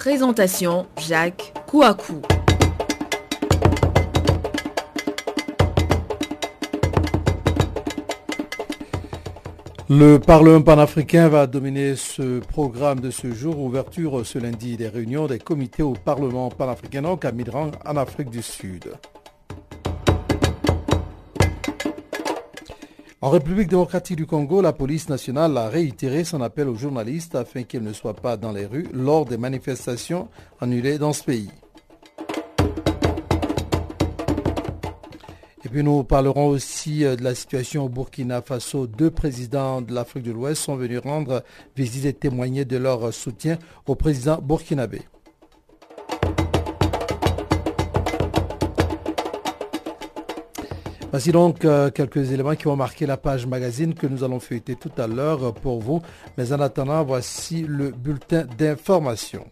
Présentation Jacques Kouakou. Le Parlement panafricain va dominer ce programme de ce jour. Ouverture ce lundi des réunions des comités au Parlement panafricain donc à Midrang en Afrique du Sud. En République démocratique du Congo, la police nationale a réitéré son appel aux journalistes afin qu'ils ne soient pas dans les rues lors des manifestations annulées dans ce pays. Et puis nous parlerons aussi euh, de la situation au Burkina Faso. Deux présidents de l'Afrique de l'Ouest sont venus rendre visite et témoigner de leur soutien au président burkinabé. Voici donc euh, quelques éléments qui ont marqué la page magazine que nous allons feuilleter tout à l'heure pour vous. Mais en attendant, voici le bulletin d'information.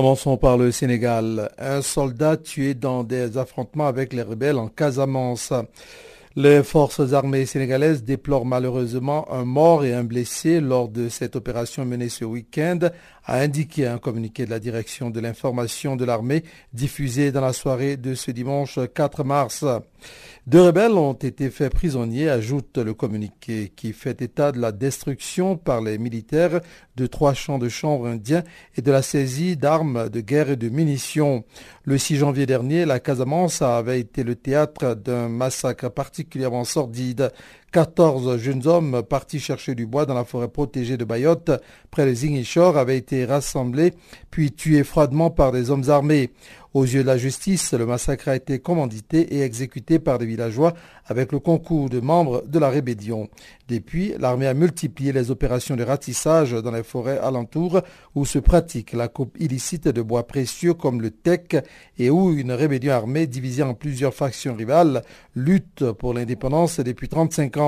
Commençons par le Sénégal. Un soldat tué dans des affrontements avec les rebelles en Casamance. Les forces armées sénégalaises déplorent malheureusement un mort et un blessé lors de cette opération menée ce week-end, a indiqué un communiqué de la direction de l'information de l'armée diffusé dans la soirée de ce dimanche 4 mars. Deux rebelles ont été faits prisonniers, ajoute le communiqué, qui fait état de la destruction par les militaires de trois champs de chambre indiens et de la saisie d'armes de guerre et de munitions. Le 6 janvier dernier, la Casamance avait été le théâtre d'un massacre particulièrement sordide. 14 jeunes hommes partis chercher du bois dans la forêt protégée de Bayotte, près de Ziguinchor, avaient été rassemblés puis tués froidement par des hommes armés. Aux yeux de la justice, le massacre a été commandité et exécuté par des villageois avec le concours de membres de la rébellion. Depuis, l'armée a multiplié les opérations de ratissage dans les forêts alentours où se pratique la coupe illicite de bois précieux comme le teck et où une rébellion armée divisée en plusieurs factions rivales lutte pour l'indépendance depuis 35 ans.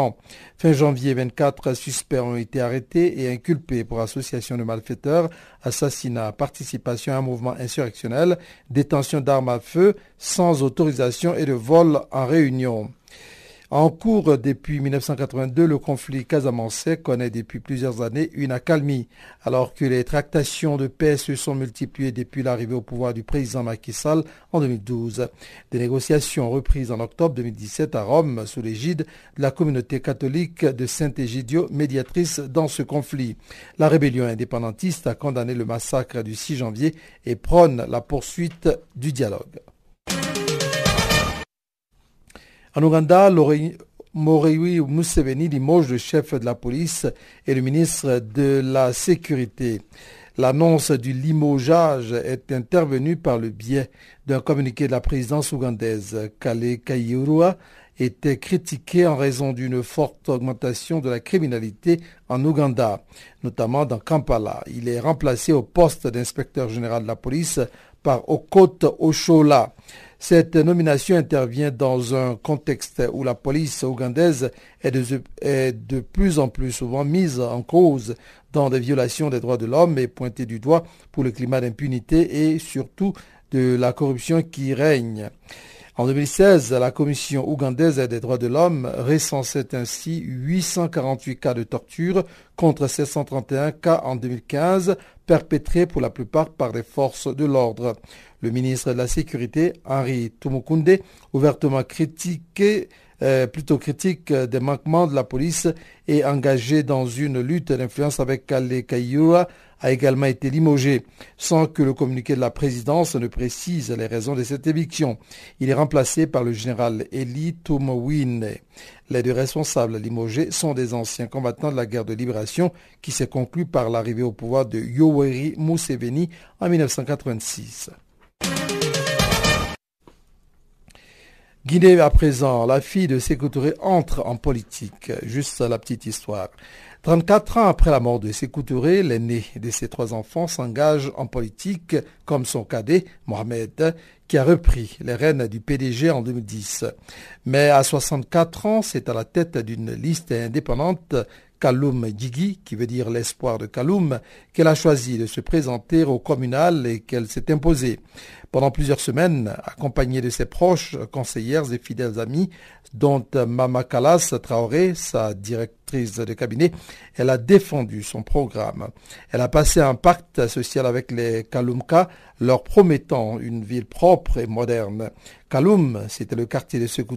Fin janvier, 24 suspects ont été arrêtés et inculpés pour association de malfaiteurs, assassinat, participation à un mouvement insurrectionnel, détention d'armes à feu sans autorisation et de vol en réunion. En cours depuis 1982, le conflit casamançais connaît depuis plusieurs années une accalmie, alors que les tractations de paix se sont multipliées depuis l'arrivée au pouvoir du président Macky Sall en 2012. Des négociations reprises en octobre 2017 à Rome sous l'égide de la communauté catholique de Saint-Égidio, médiatrice dans ce conflit. La rébellion indépendantiste a condamné le massacre du 6 janvier et prône la poursuite du dialogue. En Ouganda, Morewi Museveni limoge le chef de la police et le ministre de la Sécurité. L'annonce du limogeage est intervenue par le biais d'un communiqué de la présidence ougandaise. Kale Kayurua était critiqué en raison d'une forte augmentation de la criminalité en Ouganda, notamment dans Kampala. Il est remplacé au poste d'inspecteur général de la police par Okot Oshola. Cette nomination intervient dans un contexte où la police ougandaise est de, plus en plus souvent mise en cause dans des violations des droits de l'homme et pointée du doigt pour le climat d'impunité et surtout de la corruption qui règne. En 2016, la Commission ougandaise des droits de l'homme recensait ainsi 848 cas de torture contre 731 cas en 2015, perpétrés pour la plupart par des forces de l'ordre. Le ministre de la Sécurité, Henri Tumukunde, ouvertement critiqué euh, plutôt critique des manquements de la police et engagé dans une lutte d'influence avec Kale Kayua a également été limogé, sans que le communiqué de la présidence ne précise les raisons de cette éviction. Il est remplacé par le général Eli Tumowine. Les deux responsables limogés sont des anciens combattants de la guerre de libération qui s'est conclue par l'arrivée au pouvoir de Yoweri Museveni en 1986. Guinée à présent, la fille de Sékou Touré entre en politique. Juste la petite histoire. 34 ans après la mort de Sékou Touré, l'aîné de ses trois enfants s'engage en politique comme son cadet, Mohamed, qui a repris les rênes du PDG en 2010. Mais à 64 ans, c'est à la tête d'une liste indépendante Kaloum Djigi, qui veut dire l'espoir de Kaloum, qu'elle a choisi de se présenter au communal et qu'elle s'est imposée. Pendant plusieurs semaines, accompagnée de ses proches, conseillères et fidèles amis, dont Mama Kalas Traoré, sa directrice de cabinet, elle a défendu son programme. Elle a passé un pacte social avec les Kaloumka, leur promettant une ville propre et moderne. Kaloum, c'était le quartier de Sekou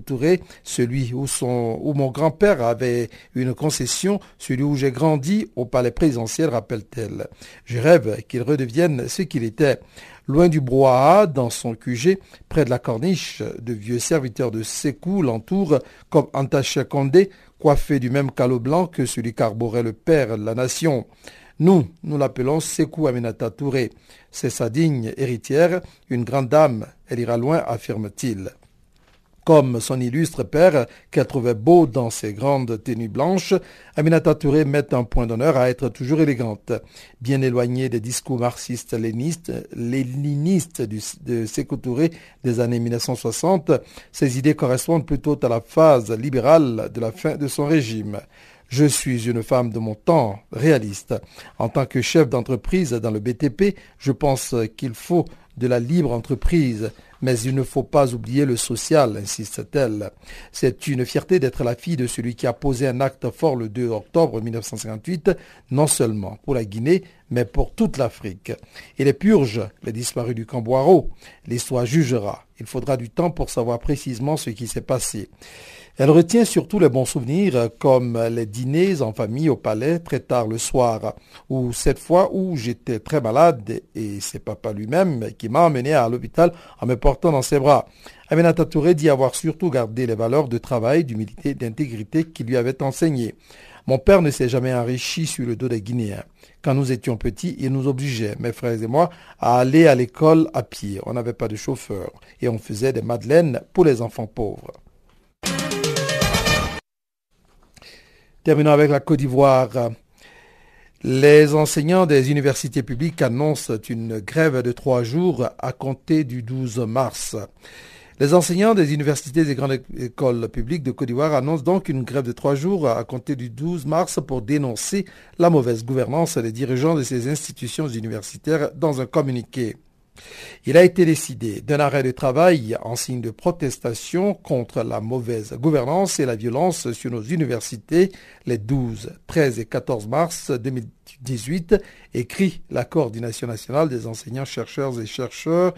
celui où, où mon grand-père avait une concession, celui où j'ai grandi au palais présidentiel, rappelle-t-elle. Je rêve qu'il redevienne ce qu'il était. Loin du brouhaha, dans son QG, près de la corniche, de vieux serviteurs de Sekou l'entourent, comme Antacha Condé, coiffé du même calot blanc que celui qu'arborait le père de la nation. Nous, nous l'appelons Sekou Aminata Touré. C'est sa digne héritière, une grande dame. Elle ira loin, affirme-t-il. Comme son illustre père, qu'elle trouvait beau dans ses grandes tenues blanches, Aminata Touré met un point d'honneur à être toujours élégante. Bien éloignée des discours marxistes-lénistes, léninistes de Sekou Touré des années 1960, ses idées correspondent plutôt à la phase libérale de la fin de son régime. Je suis une femme de mon temps, réaliste. En tant que chef d'entreprise dans le BTP, je pense qu'il faut de la libre entreprise, mais il ne faut pas oublier le social, insiste-t-elle. C'est une fierté d'être la fille de celui qui a posé un acte fort le 2 octobre 1958, non seulement pour la Guinée, mais pour toute l'Afrique. Et les purges, les disparus du Camboiro, l'histoire jugera. Il faudra du temps pour savoir précisément ce qui s'est passé. Elle retient surtout les bons souvenirs comme les dîners en famille au palais très tard le soir, ou cette fois où j'étais très malade et c'est papa lui-même qui m'a emmené à l'hôpital en me portant dans ses bras. Aminata Touré dit avoir surtout gardé les valeurs de travail, d'humilité, d'intégrité qu'il lui avait enseignées. Mon père ne s'est jamais enrichi sur le dos des Guinéens. Quand nous étions petits, il nous obligeait, mes frères et moi, à aller à l'école à pied. On n'avait pas de chauffeur et on faisait des madeleines pour les enfants pauvres. Terminons avec la Côte d'Ivoire. Les enseignants des universités publiques annoncent une grève de trois jours à compter du 12 mars. Les enseignants des universités et grandes écoles publiques de Côte d'Ivoire annoncent donc une grève de trois jours à compter du 12 mars pour dénoncer la mauvaise gouvernance des dirigeants de ces institutions universitaires dans un communiqué. Il a été décidé d'un arrêt de travail en signe de protestation contre la mauvaise gouvernance et la violence sur nos universités les 12, 13 et 14 mars 2018, écrit la Coordination nationale des enseignants, chercheurs et chercheurs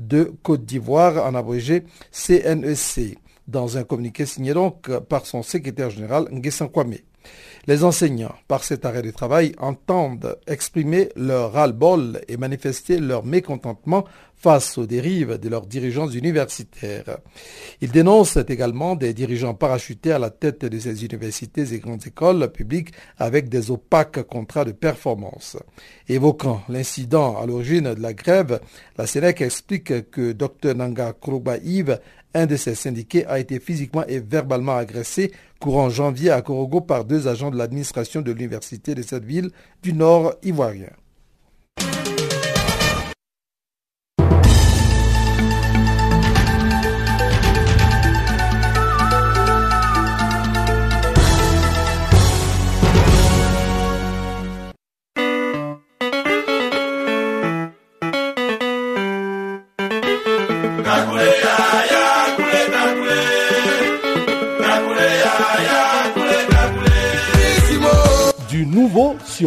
de Côte d'Ivoire, en abrégé CNEC, e dans un communiqué signé donc par son secrétaire général Nguessan Kwame. Les enseignants, par cet arrêt de travail, entendent exprimer leur ras-le-bol et manifester leur mécontentement face aux dérives de leurs dirigeants universitaires. Ils dénoncent également des dirigeants parachutés à la tête de ces universités et grandes écoles publiques avec des opaques contrats de performance. Évoquant l'incident à l'origine de la grève, la SENEC explique que Dr Nanga Krouba Yves un de ces syndiqués a été physiquement et verbalement agressé courant janvier à Korogo par deux agents de l'administration de l'université de cette ville du nord ivoirien.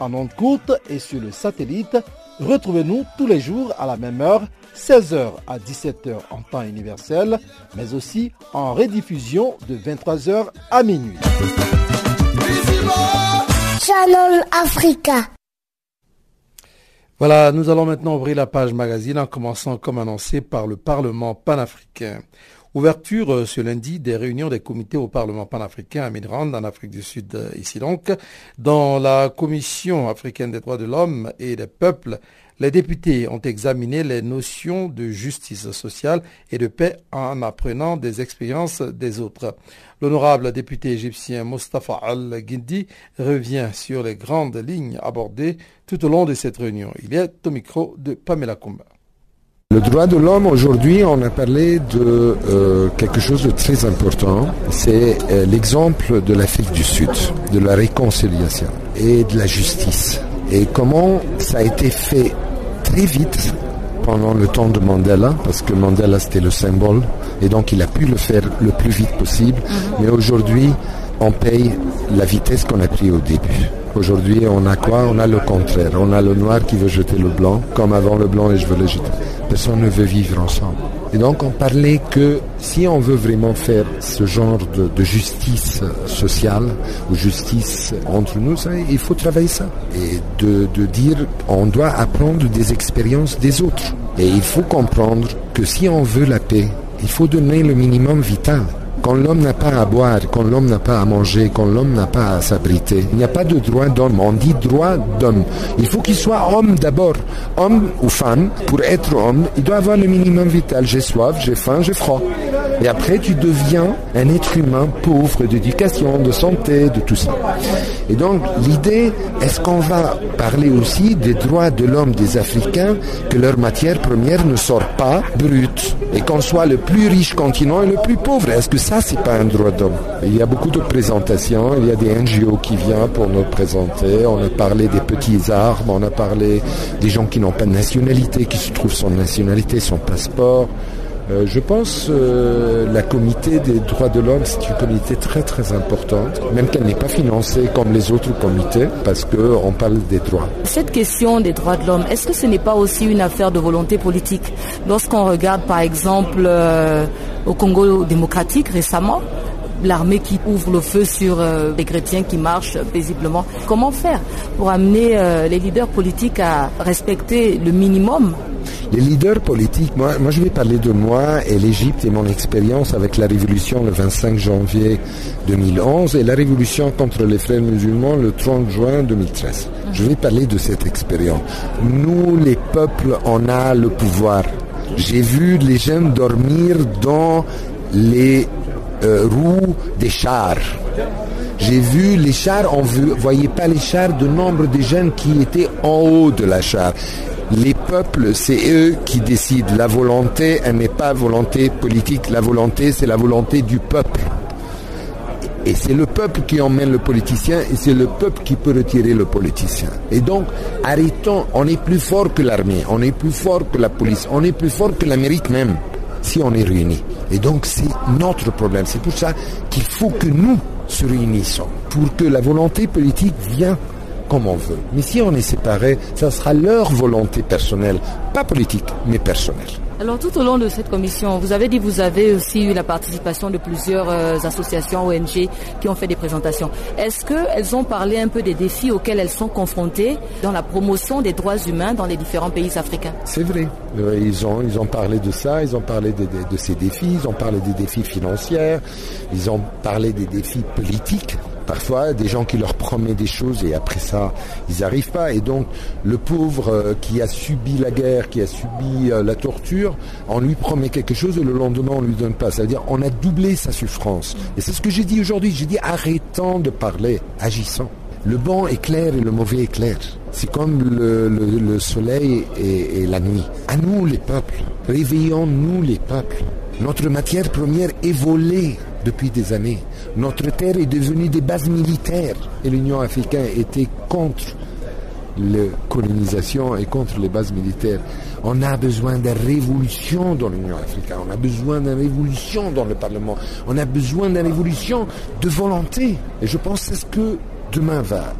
En ondes courte et sur le satellite, retrouvez-nous tous les jours à la même heure 16h à 17h en temps universel, mais aussi en rediffusion de 23h à minuit. Channel Africa. Voilà, nous allons maintenant ouvrir la page magazine en commençant comme annoncé par le Parlement panafricain. Ouverture euh, ce lundi des réunions des comités au Parlement panafricain à Midrand, en Afrique du Sud, euh, ici donc. Dans la Commission africaine des droits de l'homme et des peuples, les députés ont examiné les notions de justice sociale et de paix en apprenant des expériences des autres. L'honorable député égyptien Mustafa Al-Guindi revient sur les grandes lignes abordées tout au long de cette réunion. Il est au micro de Pamela Kumba. Le droit de l'homme, aujourd'hui, on a parlé de euh, quelque chose de très important. C'est euh, l'exemple de l'Afrique du Sud, de la réconciliation et de la justice. Et comment ça a été fait très vite pendant le temps de Mandela, parce que Mandela c'était le symbole, et donc il a pu le faire le plus vite possible. Mais aujourd'hui, on paye la vitesse qu'on a pris au début. Aujourd'hui, on a quoi? On a le contraire. On a le noir qui veut jeter le blanc, comme avant le blanc et je veux le jeter. Personne ne veut vivre ensemble. Et donc, on parlait que si on veut vraiment faire ce genre de, justice sociale ou justice entre nous, il faut travailler ça. Et de, de dire, on doit apprendre des expériences des autres. Et il faut comprendre que si on veut la paix, il faut donner le minimum vital. Quand l'homme n'a pas à boire, quand l'homme n'a pas à manger, quand l'homme n'a pas à s'abriter, il n'y a pas de droit d'homme. On dit droit d'homme. Il faut qu'il soit homme d'abord. Homme ou femme, pour être homme, il doit avoir le minimum vital. J'ai soif, j'ai faim, j'ai froid. Et après, tu deviens un être humain pauvre d'éducation, de santé, de tout ça. Et donc, l'idée, est-ce qu'on va parler aussi des droits de l'homme des Africains, que leur matière première ne sort pas brute, et qu'on soit le plus riche continent et le plus pauvre? Ça, c'est pas un droit d'homme. Il y a beaucoup de présentations, il y a des NGO qui viennent pour nous présenter. On a parlé des petits armes, on a parlé des gens qui n'ont pas de nationalité, qui se trouvent sans nationalité, sans passeport. Euh, je pense que euh, la comité des droits de l'homme, c'est une comité très très importante, même qu'elle n'est pas financée comme les autres comités, parce qu'on parle des droits. Cette question des droits de l'homme, est-ce que ce n'est pas aussi une affaire de volonté politique? Lorsqu'on regarde par exemple euh, au Congo démocratique récemment, l'armée qui ouvre le feu sur les chrétiens qui marchent paisiblement. Comment faire pour amener les leaders politiques à respecter le minimum? Les leaders politiques, moi, moi je vais parler de moi et l'Égypte et mon expérience avec la révolution le 25 janvier 2011 et la révolution contre les frères musulmans le 30 juin 2013. Je vais parler de cette expérience. Nous, les peuples, on a le pouvoir. J'ai vu les jeunes dormir dans les euh, roues des chars. J'ai vu les chars, on ne voyait pas les chars de nombre de jeunes qui étaient en haut de la char. Les peuples, c'est eux qui décident. La volonté, elle n'est pas volonté politique. La volonté, c'est la volonté du peuple. Et c'est le peuple qui emmène le politicien et c'est le peuple qui peut retirer le politicien. Et donc, arrêtons, on est plus fort que l'armée, on est plus fort que la police, on est plus fort que l'Amérique même, si on est réunis. Et donc, c'est notre problème. C'est pour ça qu'il faut que nous se réunissons, pour que la volonté politique vienne comme on veut. Mais si on est séparés, ça sera leur volonté personnelle, pas politique, mais personnelle. Alors tout au long de cette commission, vous avez dit vous avez aussi eu la participation de plusieurs euh, associations ONG qui ont fait des présentations. Est-ce qu'elles ont parlé un peu des défis auxquels elles sont confrontées dans la promotion des droits humains dans les différents pays africains? C'est vrai. Euh, ils, ont, ils ont parlé de ça, ils ont parlé de, de ces défis, ils ont parlé des défis financiers, ils ont parlé des défis politiques parfois des gens qui leur promettent des choses et après ça, ils n'arrivent pas. Et donc, le pauvre euh, qui a subi la guerre, qui a subi euh, la torture, on lui promet quelque chose et le lendemain, on lui donne pas. C'est-à-dire, on a doublé sa souffrance. Et c'est ce que j'ai dit aujourd'hui. J'ai dit, arrêtons de parler, agissons. Le bon est clair et le mauvais est clair. C'est comme le, soleil et, et, la nuit. À nous les peuples, réveillons-nous les peuples. Notre matière première est volée depuis des années. Notre terre est devenue des bases militaires et l'Union africaine était contre la colonisation et contre les bases militaires. On a besoin de révolution dans l'Union africaine, on a besoin d'une révolution dans le Parlement, on a besoin d'une révolution de volonté. Et je pense que c'est ce que demain va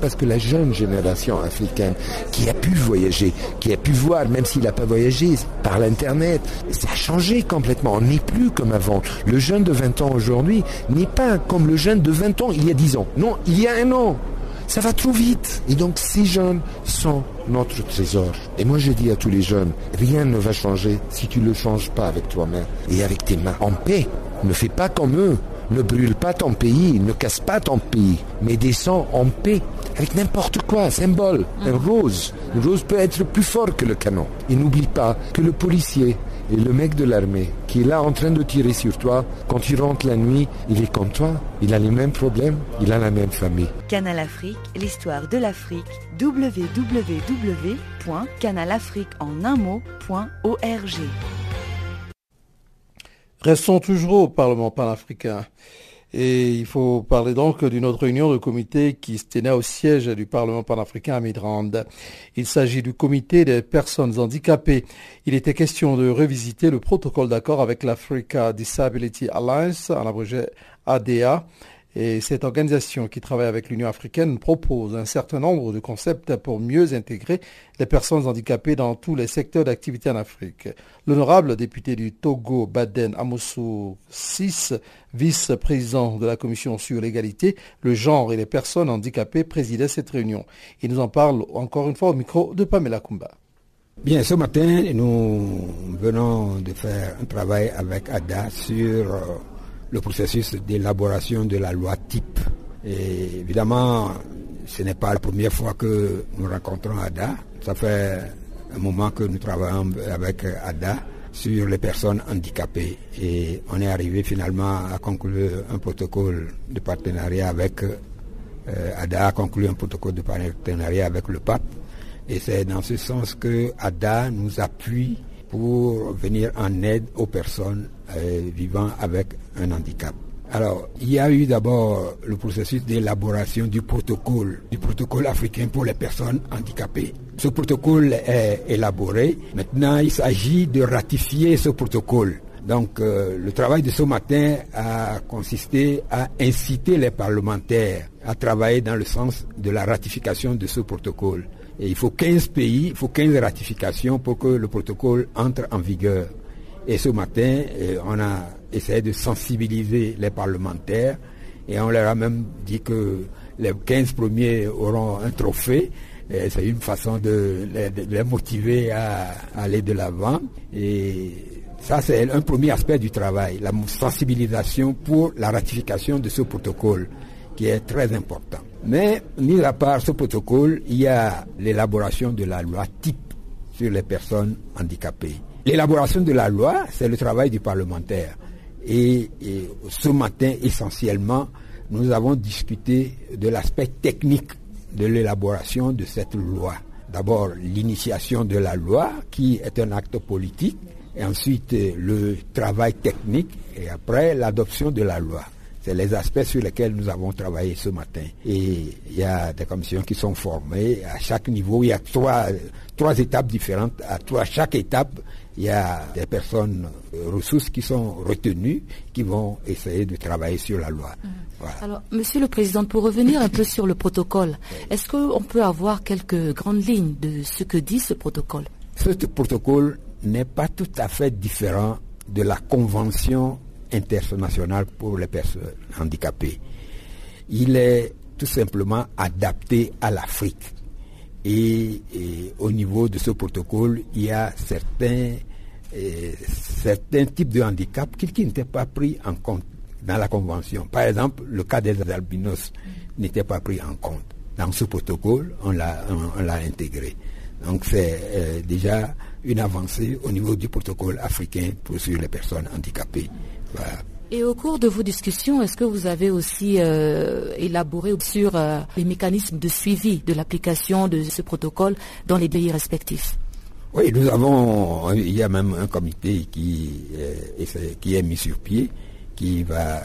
parce que la jeune génération africaine qui a pu voyager, qui a pu voir, même s'il n'a pas voyagé, par l'Internet, ça a changé complètement. On n'est plus comme avant. Le jeune de 20 ans aujourd'hui n'est pas comme le jeune de 20 ans il y a 10 ans. Non, il y a un an. Ça va trop vite. Et donc ces jeunes sont notre trésor. Et moi je dis à tous les jeunes, rien ne va changer si tu ne le changes pas avec toi-même et avec tes mains. En paix, ne fais pas comme eux. Ne brûle pas ton pays, ne casse pas ton pays, mais descends en paix avec n'importe quoi, symbole, un rose. Une rose peut être plus fort que le canon. Et n'oublie pas que le policier et le mec de l'armée qui est là en train de tirer sur toi, quand tu rentres la nuit, il est comme toi, il a les mêmes problèmes, il a la même famille. Canal Afrique, l'histoire de l'Afrique, www.canalafriqueenunmot.org. Restons toujours au Parlement panafricain. Et il faut parler donc d'une autre réunion de comité qui se tenait au siège du Parlement panafricain à Midrand. Il s'agit du comité des personnes handicapées. Il était question de revisiter le protocole d'accord avec l'Africa Disability Alliance, en abrégé ADA, et cette organisation qui travaille avec l'Union africaine propose un certain nombre de concepts pour mieux intégrer les personnes handicapées dans tous les secteurs d'activité en Afrique. L'honorable député du Togo, Baden Amoussou 6, vice-président de la commission sur l'égalité, le genre et les personnes handicapées, présidait cette réunion. Il nous en parle encore une fois au micro de Pamela Kumba. Bien, ce matin, nous venons de faire un travail avec ADA sur euh, le processus d'élaboration de la loi type. Et évidemment, ce n'est pas la première fois que nous rencontrons ADA. Ça fait un moment que nous travaillons avec ADA sur les personnes handicapées. Et on est arrivé finalement à conclure un protocole de partenariat avec euh, ADA, a conclu un protocole de partenariat avec le pape. Et c'est dans ce sens que ADA nous appuie pour venir en aide aux personnes vivant avec un handicap. Alors, il y a eu d'abord le processus d'élaboration du protocole, du protocole africain pour les personnes handicapées. Ce protocole est élaboré. Maintenant, il s'agit de ratifier ce protocole. Donc, euh, le travail de ce matin a consisté à inciter les parlementaires à travailler dans le sens de la ratification de ce protocole. Et il faut 15 pays, il faut 15 ratifications pour que le protocole entre en vigueur. Et ce matin, euh, on a essayé de sensibiliser les parlementaires et on leur a même dit que les 15 premiers auront un trophée. C'est une façon de les, motiver à, aller de l'avant. Et ça, c'est un premier aspect du travail, la sensibilisation pour la ratification de ce protocole qui est très important. Mais, mis à part ce protocole, il y a l'élaboration de la loi type sur les personnes handicapées. L'élaboration de la loi, c'est le travail du parlementaire. Et, ce matin, essentiellement, nous avons discuté de l'aspect technique de l'élaboration de cette loi. D'abord, l'initiation de la loi, qui est un acte politique, et ensuite le travail technique, et après l'adoption de la loi. C'est les aspects sur lesquels nous avons travaillé ce matin. Et il y a des commissions qui sont formées à chaque niveau. Il y a trois, trois étapes différentes. À, chaque étape, il y a des personnes euh, ressources qui sont retenues, qui vont essayer de travailler sur la loi. Mmh. Alors, Monsieur le Président, pour revenir un peu sur le protocole, est-ce qu'on peut avoir quelques grandes lignes de ce que dit ce protocole? Ce protocole n'est pas tout à fait différent de la Convention international pour les personnes handicapées. Il est tout simplement adapté à l'Afrique. Et, au niveau de ce protocole, il y a certains, euh, certains types de handicaps qui, n'étaient pas pris en compte dans la Convention. Par exemple, le cas des albinos n'était pas pris en compte. Dans ce protocole, on l'a, intégré. Donc c'est euh, déjà une avancée au niveau du protocole africain pour sur les personnes handicapées. Et au cours de vos discussions, est-ce que vous avez aussi euh, élaboré sur euh, les mécanismes de suivi de l'application de ce protocole dans les pays respectifs? Oui, nous avons, il y a même un comité qui, qui est mis sur pied, qui va,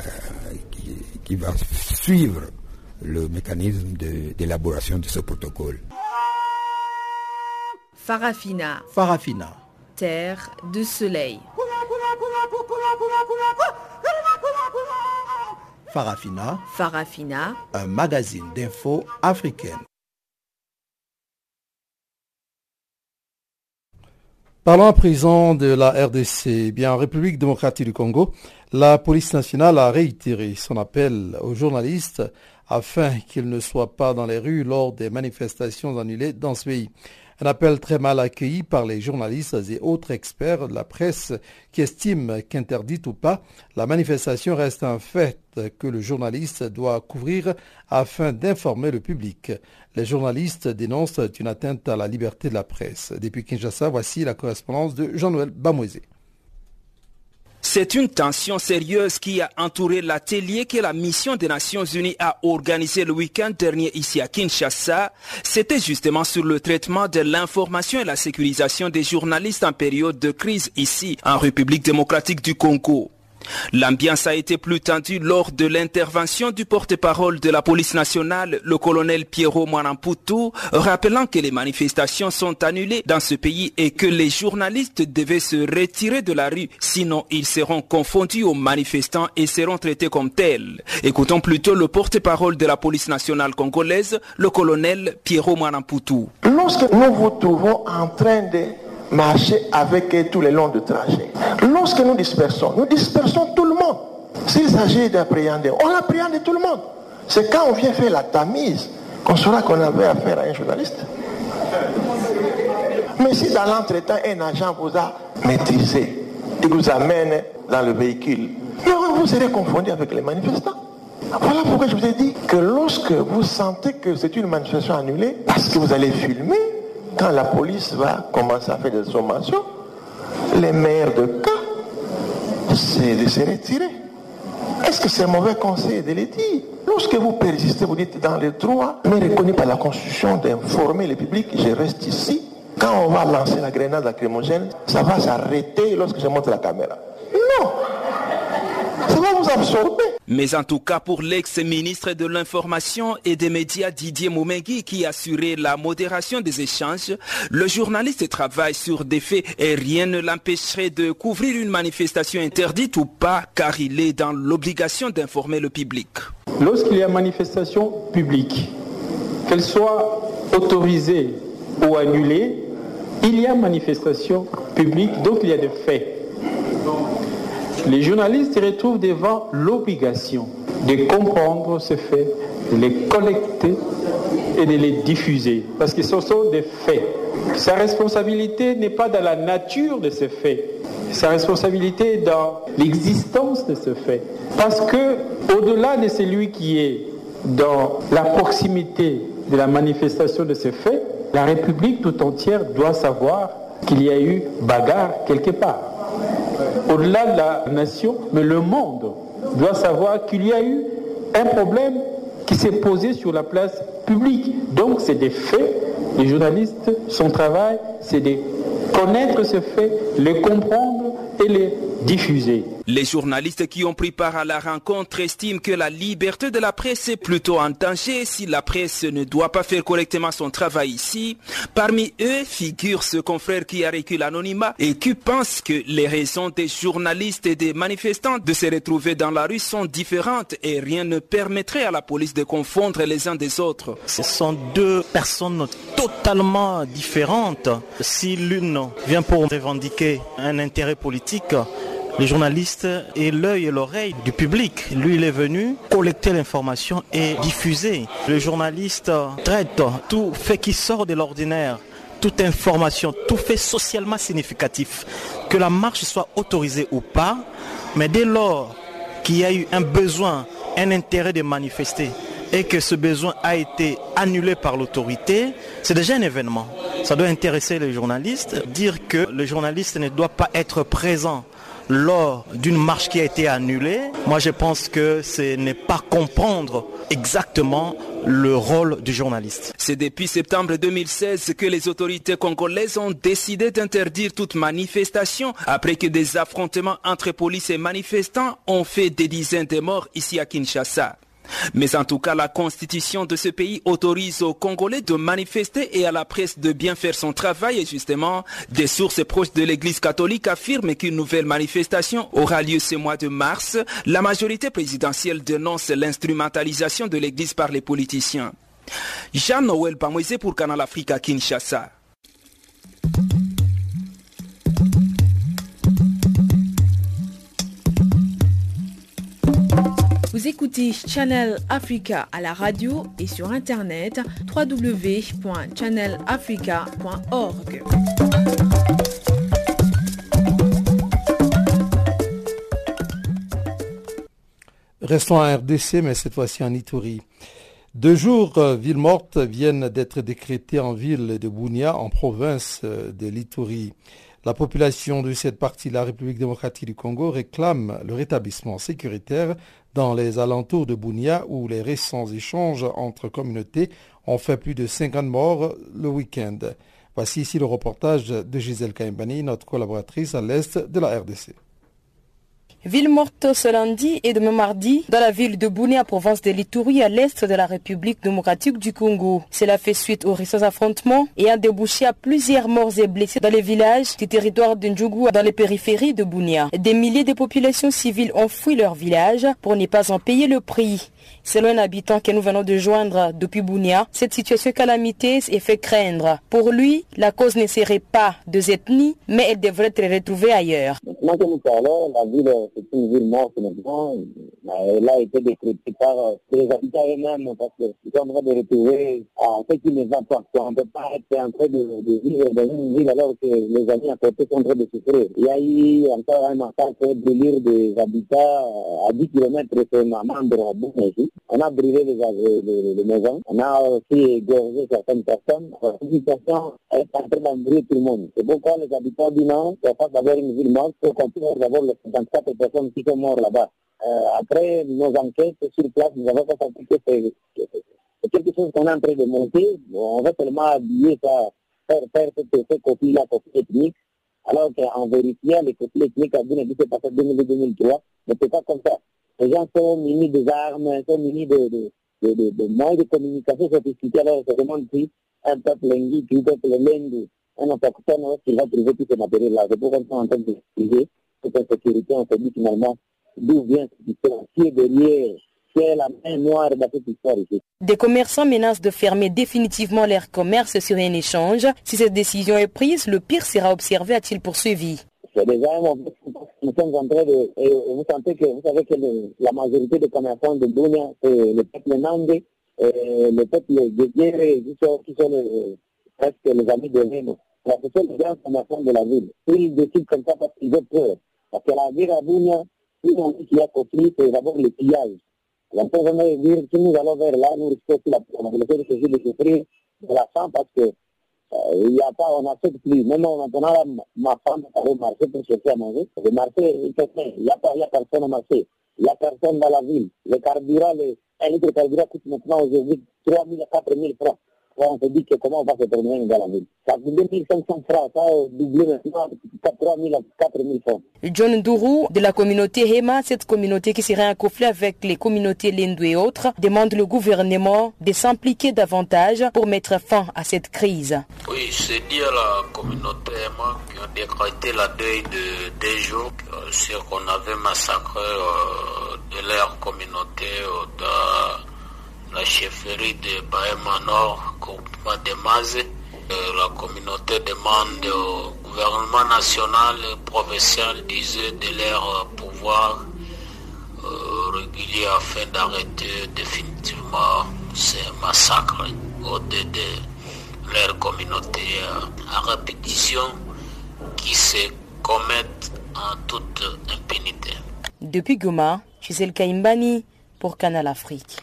qui, va suivre le mécanisme d'élaboration de, ce protocole. Farafina. Farafina. Terre de soleil. Farafina. Farafina. Un magazine d'infos africaine. Parlons à présent de la RDC. Eh bien, en République démocratique du Congo, la police nationale a réitéré son appel aux journalistes afin qu'ils ne soient pas dans les rues lors des manifestations annulées dans ce pays. Un appel très mal accueilli par les journalistes et autres experts de la presse qui estiment qu'interdite ou pas, la manifestation reste un fait que le journaliste doit couvrir afin d'informer le public. Les journalistes dénoncent une atteinte à la liberté de la presse. Depuis Kinshasa, voici la correspondance de Jean-Noël Bamouezé. C'est une tension sérieuse qui a entouré l'atelier que la mission des Nations Unies a organisé le week-end dernier ici à Kinshasa. C'était justement sur le traitement de l'information et la sécurisation des journalistes en période de crise ici en République démocratique du Congo. L'ambiance a été plus tendue lors de l'intervention du porte-parole de la police nationale, le colonel Pierrot Mwanamputu, rappelant que les manifestations sont annulées dans ce pays et que les journalistes devaient se retirer de la rue, sinon ils seront confondus aux manifestants et seront traités comme tels. Écoutons plutôt le porte-parole de la police nationale congolaise, le colonel Pierrot Mwanamputu. Lorsque nous trouvons en train de marcher avec eux tous les longs de trajet. Lorsque nous dispersons, nous dispersons tout le monde. S'il s'agit d'appréhender, on appréhende tout le monde. C'est quand on vient faire la tamise qu'on saura qu'on avait affaire à un journaliste. Mais si dans l'entretemps, un agent vous a maîtrisé, il vous amène dans le véhicule, vous serez confondu avec les manifestants. Voilà pourquoi je vous ai dit que lorsque vous sentez que c'est une manifestation annulée, parce que vous allez filmer, quand la police va commencer à faire des sommations, les meilleurs de cas, c'est de se retirer. Est-ce que c'est mauvais conseil de les dire? Lorsque vous persistez, vous dites dans les droits, mais reconnu par la Constitution d'informer le public, je reste ici. Quand on va lancer la grenade lacrymogène, ça va s'arrêter lorsque je monte la caméra. Non Ça va vous absorber. Mais en tout cas pour l'ex-ministre de l'Information et des médias Didier Moumegui qui assurait la modération des échanges, le journaliste travaille sur des faits et rien ne l'empêcherait de couvrir une manifestation interdite ou pas car il est dans l'obligation d'informer le public. Lorsqu'il y a manifestation publique, qu'elle soit autorisée ou annulée, il y a manifestation publique, donc il y a des faits les journalistes se retrouvent devant l'obligation de comprendre ces faits, de les collecter et de les diffuser, parce que ce sont des faits. Sa responsabilité n'est pas dans la nature de ces faits, sa responsabilité est dans l'existence de ce fait. Parce que, au-delà de celui qui est dans la proximité de la manifestation de ces faits, la République tout entière doit savoir qu'il y a eu bagarre quelque part au-delà de la nation, mais le monde doit savoir qu'il y a eu un problème qui s'est posé sur la place publique. Donc c'est des faits. Les journalistes, son travail, c'est de connaître ces faits, les comprendre et les diffuser. Les journalistes qui ont pris part à la rencontre estiment que la liberté de la presse est plutôt en danger si la presse ne doit pas faire correctement son travail ici. Parmi eux figure ce confrère qui a reculé l'anonymat et qui pense que les raisons des journalistes et des manifestants de se retrouver dans la rue sont différentes et rien ne permettrait à la police de confondre les uns des autres. Ce sont deux personnes totalement différentes. Si l'une vient pour revendiquer un intérêt politique, les journalistes et l'œil et l'oreille du public. Lui, il est venu collecter l'information et diffuser. Le journaliste traite tout fait qui sort de l'ordinaire toute information, tout fait socialement significatif, que la marche soit autorisée ou pas, mais dès lors qu'il y a eu un besoin, un intérêt de manifester et que ce besoin a été annulé par l'autorité, c'est déjà un événement. Ça doit intéresser les journalistes, dire que le journaliste ne doit pas être présent lors d'une marche qui a été annulée, moi je pense que ce n'est pas comprendre exactement le rôle du journaliste. C'est depuis septembre 2016 que les autorités congolaises ont décidé d'interdire toute manifestation après que des affrontements entre police et manifestants ont fait des dizaines de morts ici à Kinshasa. Mais en tout cas, la constitution de ce pays autorise aux Congolais de manifester et à la presse de bien faire son travail. Et justement, des sources proches de l'Église catholique affirment qu'une nouvelle manifestation aura lieu ce mois de mars. La majorité présidentielle dénonce l'instrumentalisation de l'Église par les politiciens. Jean-Noël Pamoisé pour Canal Africa Kinshasa. Vous écoutez Channel Africa à la radio et sur internet www.channelafrica.org. Restons à RDC, mais cette fois-ci en Itourie. Deux jours euh, villes mortes viennent d'être décrétés en ville de Bounia, en province euh, de l'Itourie. La population de cette partie de la République démocratique du Congo réclame le rétablissement sécuritaire dans les alentours de Bounia où les récents échanges entre communautés ont fait plus de 50 morts le week-end. Voici ici le reportage de Gisèle Kaimbani, notre collaboratrice à l'est de la RDC. Ville morte ce lundi et demain mardi dans la ville de Bounia, province de l'Itourie, à l'est de la République démocratique du Congo. Cela fait suite aux récents affrontements et a débouché à plusieurs morts et blessés dans les villages du territoire de Ndjougou dans les périphéries de Bounia. Des milliers de populations civiles ont fui leur village pour ne pas en payer le prix. Selon un habitant que nous venons de joindre depuis Bounia, cette situation calamiteuse est fait craindre. Pour lui, la cause ne serait pas deux ethnies, mais elle devrait être retrouvée ailleurs. C'est une ville morte maintenant. Elle a été décrétée par les habitants eux-mêmes parce qu'ils sont en train de retrouver en ce qui va pas. On ne peut pas être en train de, vivre dans une ville alors que les amis à côté sont en train de souffrir. Il y a eu encore un massacre l'île des habitants à 10 km de Mamandre à Bounéji. On a brûlé les, les, les, maisons, on a aussi égorgé certaines personnes. La situation est en train d'embrouiller tout le monde. C'est pourquoi les habitants du Nord, il pas d'avoir une ville morte, pour continuer d'avoir les 54 personnes qui sont mortes là-bas. Euh, après nos enquêtes sur place, nous avons constaté que c'est quelque chose qu'on est en train de monter. On va seulement habiller ça, faire, faire cette, copie-là, copie ethnique, alors qu'en vérité, les copies ethniques à Guinée, c'est passé 2002-2003, mais c'est pas comme ça. Les gens sont munis des armes, sont munis de, de, de, de, moyens de communication sophistiqués. Alors, c'est vraiment un peuple linguiste, un peuple lendu, un autochtone, qui va trouver tout ce matériel-là. C'est pourquoi on est en train de cette insécurité. On se dit finalement d'où vient cette histoire, qui est derrière, qui est la main noire de cette histoire ici? Des commerçants menacent de fermer définitivement leur commerce sur un échange. Si cette décision est prise, le pire sera observé, a-t-il poursuivi? C'est déjà un moment nous sommes en train de... Et vous sentez que, vous savez que le, la majorité des commerçants de Bounia, c'est le peuple Nandé, le peuple de Guéré, qui sont, qui sont les, presque les amis de ce sont les grands commerçants de la ville. Ils décident comme ça parce qu'ils ont peur. Parce que la ville à Bounia, tout le monde qui a compris, c'est d'abord le pillage. La pauvre mère dire, si nous allons vers là, nous risquons la probabilité de de souffrir de la faim parce que il n'y a pas, on n'accepte plus. Même maintenant, là, ma femme est allée marcher pour chercher à manger. Le marché, il n'y a, pas, a personne au marché. Il n'y a personne dans la ville. Le carburant, le, un litre de carburant coûte maintenant aujourd'hui 3 000 à 4 000 francs. On se dit que comment on va se promener dans la ville. Ça coûte 2500 francs, ça a doublé maintenant, 3 000 à 4 000 francs. John Dourou de la communauté Hema, cette communauté qui serait en conflit avec les communautés Lindou et autres, demande le gouvernement de s'impliquer davantage pour mettre fin à cette crise. Oui, c'est dit à la communauté Hema qui ont décrété la deuil de deux jours euh, sur qu'on avait massacré euh, de leur communauté euh, dans la chefferie de Bahema Nord, groupement Mazé. la communauté demande au gouvernement national et provincial d'user de leur pouvoir euh, régulier afin d'arrêter définitivement ces massacres au de, de leur communauté à répétition qui se commettent en toute impunité. Depuis Goma, Gisèle Kaimbani pour Canal Afrique.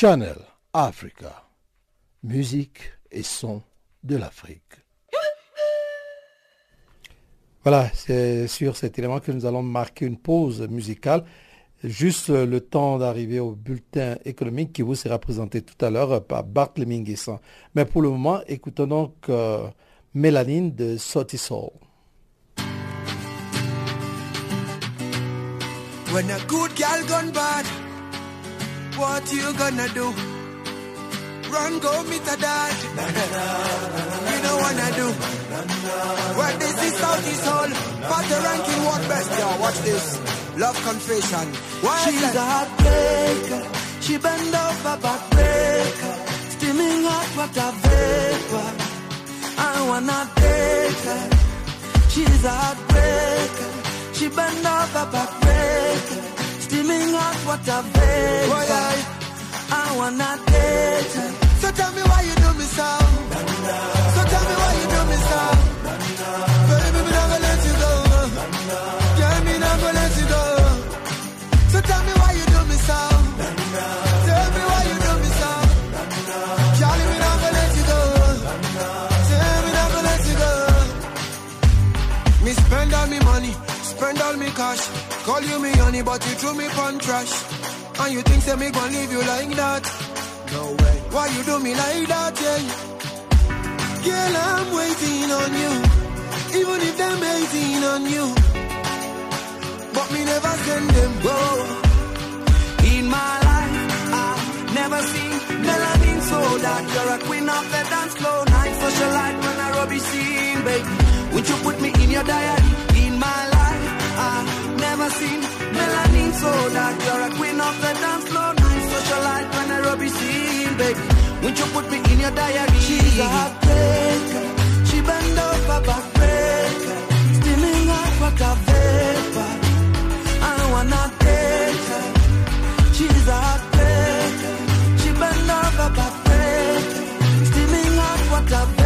Channel Africa. musique et son de l'Afrique. Voilà, c'est sur cet élément que nous allons marquer une pause musicale. Juste le temps d'arriver au bulletin économique qui vous sera présenté tout à l'heure par Barthélémy Nguessan. Mais pour le moment, écoutons donc euh, Mélanine de Soul. When what you gonna do? Run, go meet a dad. you don't wanna do. Well, this is Southeast Hall. Party ranking, what best? Yeah, watch this. Love confession. Why She's a heartbreaker. She bend over backbreaker. Steaming hot water vapor. I wanna take her. She's a heartbreaker. She bend over backbreaker. Steaming hot water vapor. Boy, I, I wanna her. So tell me why you do me so. So tell me why you do me so. Baby, me never let you go. Me never let you go. So tell me why you do me so. Cash. Call you me honey, but you threw me on trash. And you think say me gon' leave you like that? No way. Why you do me like that, yeah? Girl, I'm waiting on you. Even if them waiting on you. But me never send them go. In my life, I've never seen melanin so that you're a queen of the dance floor. Night socialite when I rubby scene, baby. Would you put me in your diary? I've never seen melanin so dark. you're a queen of the dance floor. Night socialite when I rubby scene, baby. Would you put me in your diary? She's a heartbreaker. She bend over backbreaker. Steaming hot water vapor. I wanna take her. She's a heartbreaker. She bend over backbreaker. Steaming hot water vapor.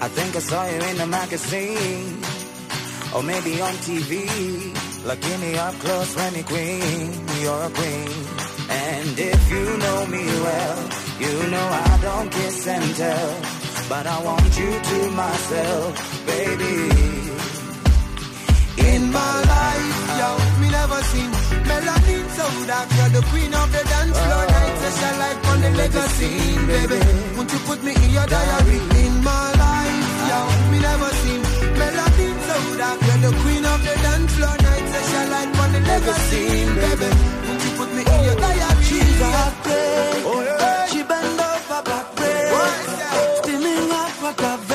I think I saw you in the magazine, or maybe on TV. Looking me up close, Remy Queen, you're a queen. And if you know me well, you know I don't kiss and tell, but I want you to myself, baby. In my life, yo, me never seen melanin so dark. You're the queen of the dance floor. Night session like on the legacy, baby. Won't you put me in your diary? In me never seen melanin so dark. You're the queen of the dance floor. Night session like on the baby. You put me in your diary? She's a heartbreaker. Oh, she bend over backbreaker. Steaming hot water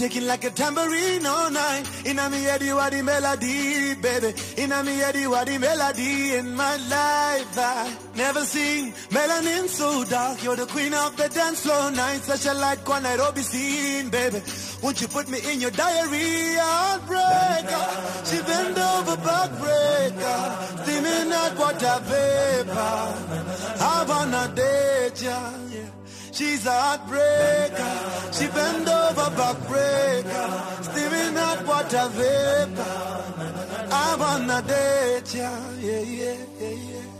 shaking like a tambourine all night. In a me head, you are the melody, baby. In a me head, you are the melody. In my life, I never seen melanin so dark. You're the queen of the dance floor night. Such a light one Nairobi scene, baby. Won't you put me in your diary? Heartbreaker. She bend over backbreaker. Steaming hot water vapor. I wanna date ya, yeah. She's a heartbreaker. She bend over backbreaker. Steaming hot water vapor. I wanna date ya, yeah, yeah, yeah, yeah.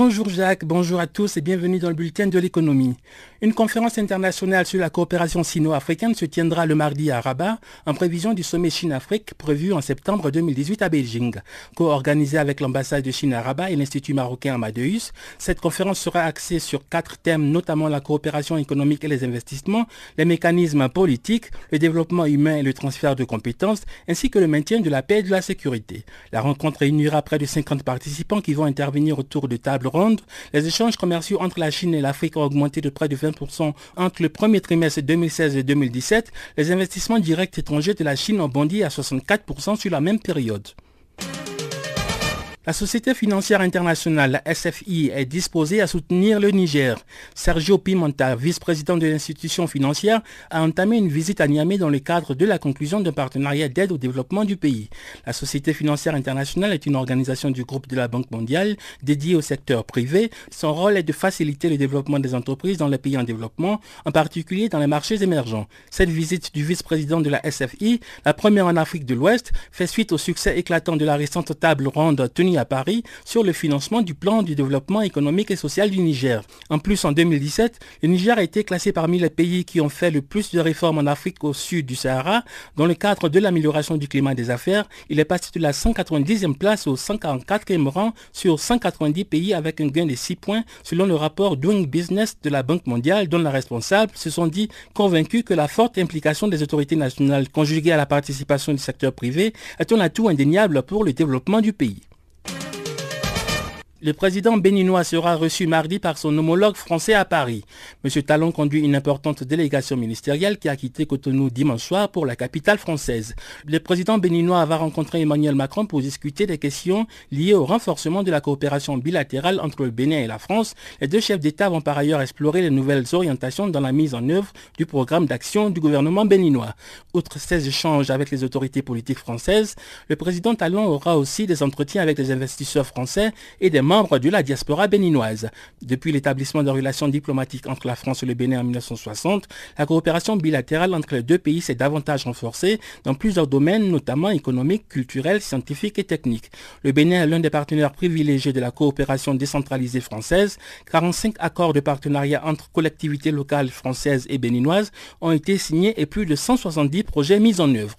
Bonjour Jacques, bonjour à tous et bienvenue dans le bulletin de l'économie. Une conférence internationale sur la coopération sino-africaine se tiendra le mardi à Rabat en prévision du sommet Chine-Afrique prévu en septembre 2018 à Beijing. Co-organisée avec l'ambassade de Chine à Rabat et l'Institut marocain Amadeus, cette conférence sera axée sur quatre thèmes, notamment la coopération économique et les investissements, les mécanismes politiques, le développement humain et le transfert de compétences, ainsi que le maintien de la paix et de la sécurité. La rencontre réunira près de 50 participants qui vont intervenir autour de tables ronde, les échanges commerciaux entre la Chine et l'Afrique ont augmenté de près de 20% entre le premier trimestre 2016 et 2017. Les investissements directs étrangers de la Chine ont bondi à 64% sur la même période. La Société financière internationale, la SFI, est disposée à soutenir le Niger. Sergio Pimenta, vice-président de l'institution financière, a entamé une visite à Niamey dans le cadre de la conclusion d'un partenariat d'aide au développement du pays. La Société financière internationale est une organisation du groupe de la Banque mondiale dédiée au secteur privé. Son rôle est de faciliter le développement des entreprises dans les pays en développement, en particulier dans les marchés émergents. Cette visite du vice-président de la SFI, la première en Afrique de l'Ouest, fait suite au succès éclatant de la récente table ronde tenue à Paris sur le financement du plan du développement économique et social du Niger. En plus, en 2017, le Niger a été classé parmi les pays qui ont fait le plus de réformes en Afrique au sud du Sahara. Dans le cadre de l'amélioration du climat des affaires, il est passé de la 190e place au 144e rang sur 190 pays avec un gain de 6 points selon le rapport Doing Business de la Banque mondiale dont les responsables se sont dit convaincus que la forte implication des autorités nationales conjuguée à la participation du secteur privé est un atout indéniable pour le développement du pays. Le président béninois sera reçu mardi par son homologue français à Paris. M. Talon conduit une importante délégation ministérielle qui a quitté Cotonou dimanche soir pour la capitale française. Le président béninois va rencontrer Emmanuel Macron pour discuter des questions liées au renforcement de la coopération bilatérale entre le Bénin et la France. Les deux chefs d'État vont par ailleurs explorer les nouvelles orientations dans la mise en œuvre du programme d'action du gouvernement béninois. Outre ces échanges avec les autorités politiques françaises, le président Talon aura aussi des entretiens avec les investisseurs français et des membre de la diaspora béninoise. Depuis l'établissement de relations diplomatiques entre la France et le Bénin en 1960, la coopération bilatérale entre les deux pays s'est davantage renforcée dans plusieurs domaines, notamment économiques, culturels, scientifiques et techniques. Le Bénin est l'un des partenaires privilégiés de la coopération décentralisée française. 45 accords de partenariat entre collectivités locales françaises et béninoises ont été signés et plus de 170 projets mis en œuvre.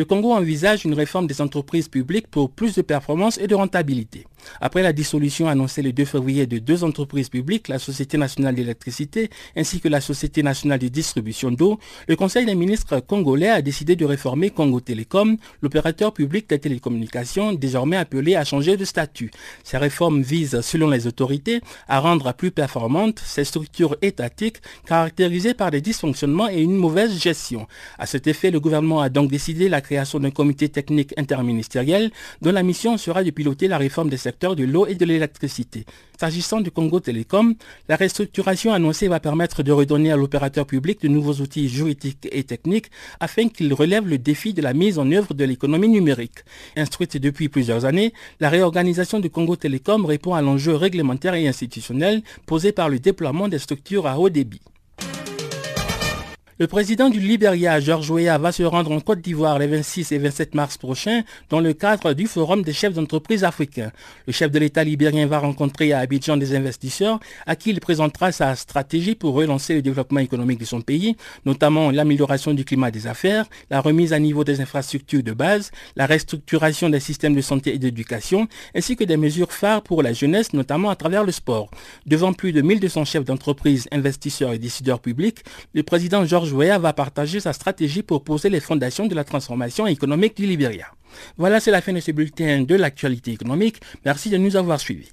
Le Congo envisage une réforme des entreprises publiques pour plus de performance et de rentabilité. Après la dissolution annoncée le 2 février de deux entreprises publiques, la Société nationale d'électricité ainsi que la Société nationale de distribution d'eau, le Conseil des ministres congolais a décidé de réformer Congo Télécom, l'opérateur public des télécommunications désormais appelé à changer de statut. Ces réformes visent, selon les autorités, à rendre plus performantes ces structures étatiques caractérisées par des dysfonctionnements et une mauvaise gestion. À cet effet, le gouvernement a donc décidé la création d'un comité technique interministériel dont la mission sera de piloter la réforme des de l'eau et de l'électricité. S'agissant du Congo Télécom, la restructuration annoncée va permettre de redonner à l'opérateur public de nouveaux outils juridiques et techniques afin qu'il relève le défi de la mise en œuvre de l'économie numérique. Instruite depuis plusieurs années, la réorganisation du Congo Télécom répond à l'enjeu réglementaire et institutionnel posé par le déploiement des structures à haut débit. Le président du Libéria, Georges Weah, va se rendre en Côte d'Ivoire les 26 et 27 mars prochains dans le cadre du Forum des chefs d'entreprise africains. Le chef de l'État libérien va rencontrer à Abidjan des investisseurs à qui il présentera sa stratégie pour relancer le développement économique de son pays, notamment l'amélioration du climat des affaires, la remise à niveau des infrastructures de base, la restructuration des systèmes de santé et d'éducation, ainsi que des mesures phares pour la jeunesse, notamment à travers le sport. Devant plus de 1200 chefs d'entreprise, investisseurs et décideurs publics, le président Georges Joya va partager sa stratégie pour poser les fondations de la transformation économique du Libéria. Voilà, c'est la fin de ce bulletin de l'actualité économique. Merci de nous avoir suivis.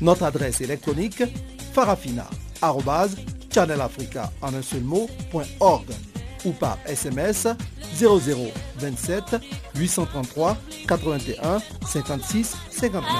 Notre adresse électronique farafina.channelafrica ou par SMS 0027 833 81 56 59.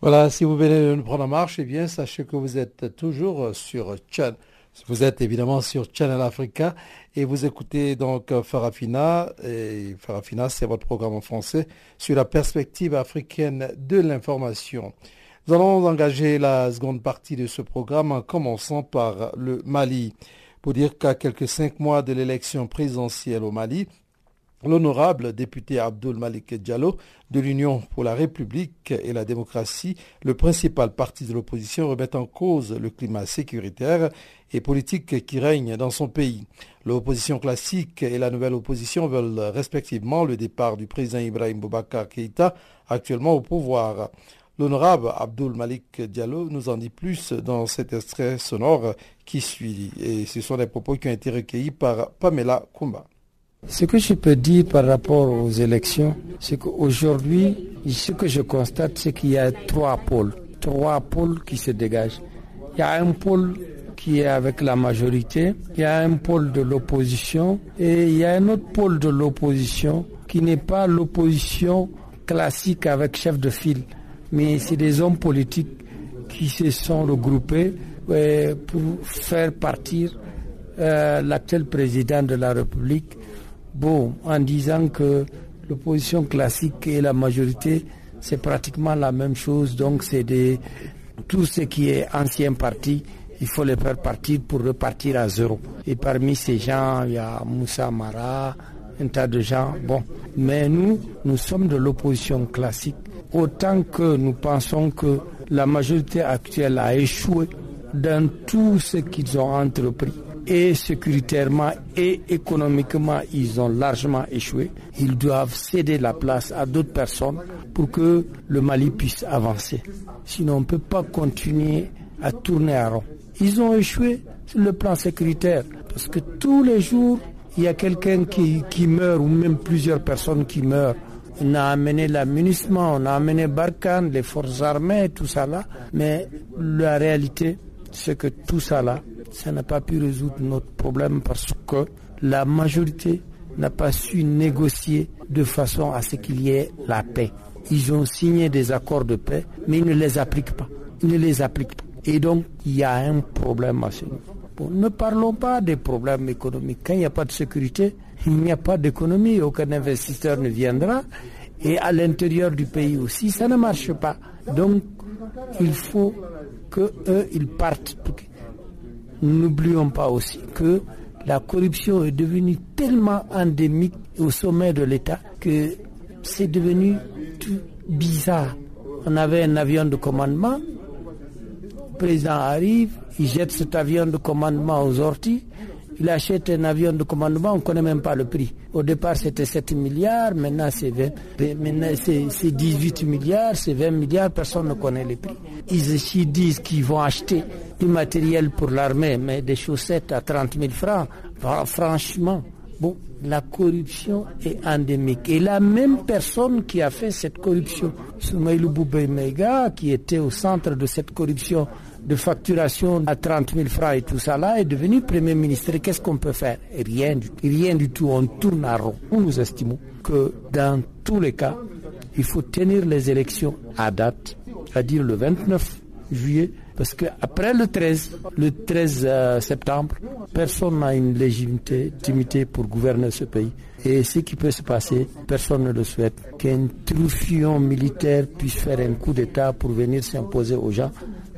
Voilà, si vous venez de nous prendre en marche, eh bien, sachez que vous êtes toujours sur Channel. Vous êtes évidemment sur Channel Africa et vous écoutez donc Farafina. Et Farafina, c'est votre programme en français sur la perspective africaine de l'information. Nous allons engager la seconde partie de ce programme en commençant par le Mali. Pour dire qu'à quelques cinq mois de l'élection présidentielle au Mali, L'honorable député Abdul Malik Diallo de l'Union pour la République et la démocratie, le principal parti de l'opposition, remet en cause le climat sécuritaire et politique qui règne dans son pays. L'opposition classique et la nouvelle opposition veulent respectivement le départ du président Ibrahim Boubacar Keïta, actuellement au pouvoir. L'honorable Abdul Malik Diallo nous en dit plus dans cet extrait sonore qui suit. Et ce sont des propos qui ont été recueillis par Pamela Kumba. Ce que je peux dire par rapport aux élections, c'est qu'aujourd'hui, ce que je constate, c'est qu'il y a trois pôles, trois pôles qui se dégagent. Il y a un pôle qui est avec la majorité, il y a un pôle de l'opposition et il y a un autre pôle de l'opposition qui n'est pas l'opposition classique avec chef de file, mais c'est des hommes politiques qui se sont regroupés pour faire partir euh, l'actuel président de la République bon, en disant que l'opposition classique et la majorité, c'est pratiquement la même chose. Donc, c'est des tout ce qui est ancien parti, il faut les faire partir pour repartir à zéro. Et parmi ces gens, il y a Moussa Mara, un tas de gens. Bon, mais nous, nous sommes de l'opposition classique. Autant que nous pensons que la majorité actuelle a échoué dans tout ce qu'ils ont entrepris et sécuritairement et économiquement, ils ont largement échoué. Ils doivent céder la place à d'autres personnes pour que le Mali puisse avancer. Sinon, on ne peut pas continuer à tourner à rond. Ils ont échoué sur le plan sécuritaire parce que tous les jours, il y a quelqu'un qui, qui meurt ou même plusieurs personnes qui meurent. On a amené l'amunissement, on a amené Barkhane, les forces armées, tout ça là. Mais la réalité, c'est que tout ça là, ça n'a pas pu résoudre notre problème parce que la majorité n'a pas su négocier de façon à ce qu'il y ait la paix. Ils ont signé des accords de paix, mais ils ne les appliquent pas. Ils ne les appliquent pas. Et donc, il y a un problème à ce niveau. Ne parlons pas des problèmes économiques. Quand il n'y a pas de sécurité, il n'y a pas d'économie. Aucun investisseur ne viendra. Et à l'intérieur du pays aussi, ça ne marche pas. Donc, il faut que eux, ils partent. N'oublions pas aussi que la corruption est devenue tellement endémique au sommet de l'État que c'est devenu tout bizarre. On avait un avion de commandement, le président arrive, il jette cet avion de commandement aux orties, il achète un avion de commandement, on ne connaît même pas le prix. Au départ, c'était 7 milliards, maintenant c'est 18 milliards, c'est 20 milliards, personne ne connaît les prix. Ils ici disent qu'ils vont acheter du matériel pour l'armée, mais des chaussettes à 30 000 francs. Franchement, bon, la corruption est endémique. Et la même personne qui a fait cette corruption, Soumaïlou Boubé Mega, qui était au centre de cette corruption de facturation à 30 000 francs et tout ça là, est devenu Premier ministre. Qu'est-ce qu'on peut faire? Rien du tout. Rien du tout. On tourne à rond. Nous estimons que dans tous les cas, il faut tenir les élections à date, c'est-à-dire le 29 juillet, parce qu'après le 13, le 13 septembre, personne n'a une légitimité pour gouverner ce pays. Et ce qui peut se passer, personne ne le souhaite. Qu'un truffion militaire puisse faire un coup d'État pour venir s'imposer aux gens,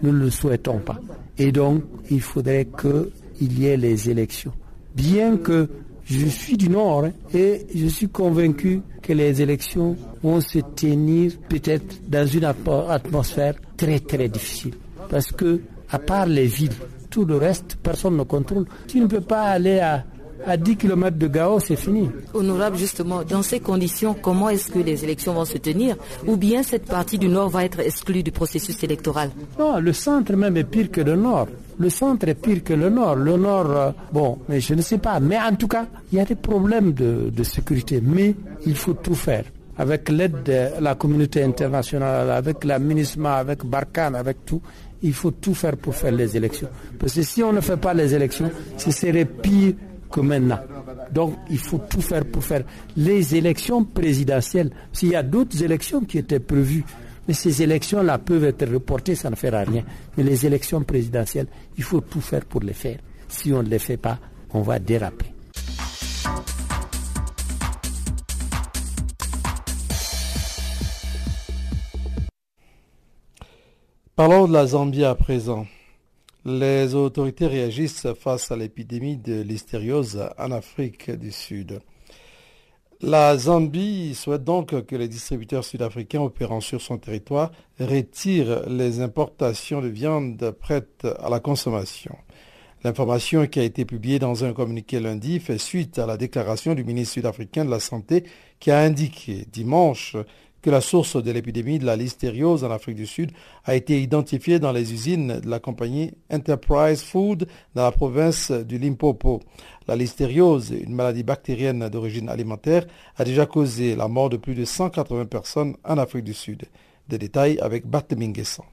nous ne le souhaitons pas. Et donc, il faudrait qu'il y ait les élections. Bien que je suis du Nord hein, et je suis convaincu que les élections vont se tenir peut-être dans une atmosphère très très difficile. Parce que, à part les villes, tout le reste, personne ne contrôle. Tu ne peux pas aller à À 10 km de Gao, c'est fini. Honorable, justement, dans ces conditions, comment est-ce que les élections vont se tenir? Ou bien cette partie du Nord va être exclue du processus électoral? Non, le centre même est pire que le Nord. Le centre est pire que le Nord. Le Nord, euh, bon, mais je ne sais pas. Mais en tout cas, il y a des problèmes de, de sécurité. Mais il faut tout faire avec l'aide de la communauté internationale, avec la MINISMA, avec Barkhane, avec tout, il faut tout faire pour faire les élections. Parce que si on ne fait pas les élections, ce serait pire que maintenant. Donc il faut tout faire pour faire les élections présidentielles. S'il y a d'autres élections qui étaient prévues, mais ces élections-là peuvent être reportées, ça ne fera rien. Mais les élections présidentielles, il faut tout faire pour les faire. Si on ne les fait pas, on va déraper. Parlons de la Zambie à présent. Les autorités réagissent face à l'épidémie de l'hystériose en Afrique du Sud. La Zambie souhaite donc que les distributeurs sud-africains opérant sur son territoire retirent les importations de viande prête à la consommation. L'information qui a été publiée dans un communiqué lundi fait suite à la déclaration du ministre sud-africain de la Santé qui a indiqué dimanche que la source de l'épidémie de la listériose en Afrique du Sud a été identifiée dans les usines de la compagnie Enterprise Food dans la province du Limpopo. La listériose, une maladie bactérienne d'origine alimentaire, a déjà causé la mort de plus de 180 personnes en Afrique du Sud. Des détails avec Barthéminguessan.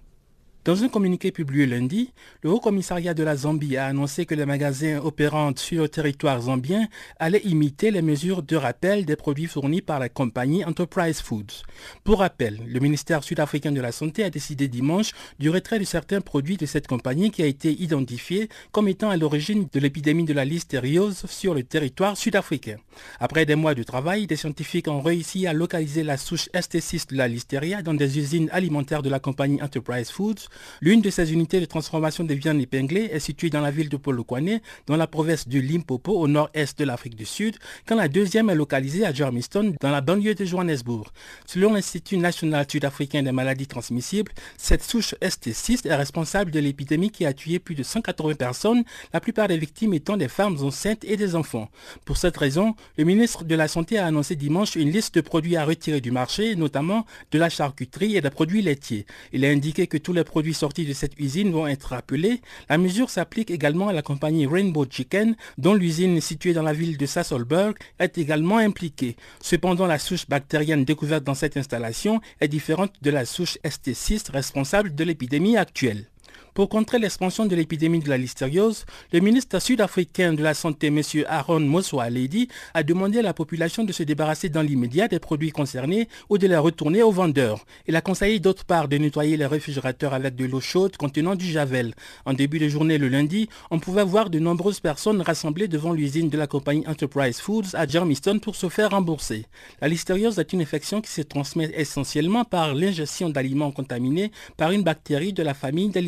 Dans un communiqué publié lundi, le Haut Commissariat de la Zambie a annoncé que les magasins opérant sur le territoire zambien allaient imiter les mesures de rappel des produits fournis par la compagnie Enterprise Foods. Pour rappel, le ministère sud-africain de la Santé a décidé dimanche du retrait de certains produits de cette compagnie qui a été identifié comme étant à l'origine de l'épidémie de la listériose sur le territoire sud-africain. Après des mois de travail, des scientifiques ont réussi à localiser la souche ST6 de la listeria dans des usines alimentaires de la compagnie Enterprise Foods L'une de ces unités de transformation des viandes épinglées est située dans la ville de Polokwane, dans la province du Limpopo, au nord-est de l'Afrique du Sud, quand la deuxième est localisée à Germiston, dans la banlieue de Johannesburg. Selon l'Institut national sud-africain des maladies transmissibles, cette souche ST6 est responsable de l'épidémie qui a tué plus de 180 personnes, la plupart des victimes étant des femmes enceintes et des enfants. Pour cette raison, le ministre de la Santé a annoncé dimanche une liste de produits à retirer du marché, notamment de la charcuterie et des produits laitiers. Il a indiqué que tous les produits sortis de cette usine vont être rappelés. La mesure s'applique également à la compagnie Rainbow Chicken, dont l'usine située dans la ville de Sassolberg est également impliquée. Cependant, la souche bactérienne découverte dans cette installation est différente de la souche ST6 responsable de l'épidémie actuelle. Pour contrer l'expansion de l'épidémie de la listériose, le ministre sud-africain de la Santé, M. Aaron Moswaledi, a demandé à la population de se débarrasser dans l'immédiat des produits concernés ou de les retourner aux vendeurs. Il a conseillé d'autre part de nettoyer les réfrigérateurs l'aide de l'eau chaude contenant du javel. En début de journée le lundi, on pouvait voir de nombreuses personnes rassemblées devant l'usine de la compagnie Enterprise Foods à Germiston pour se faire rembourser. La listériose est une infection qui se transmet essentiellement par l'ingestion d'aliments contaminés par une bactérie de la famille des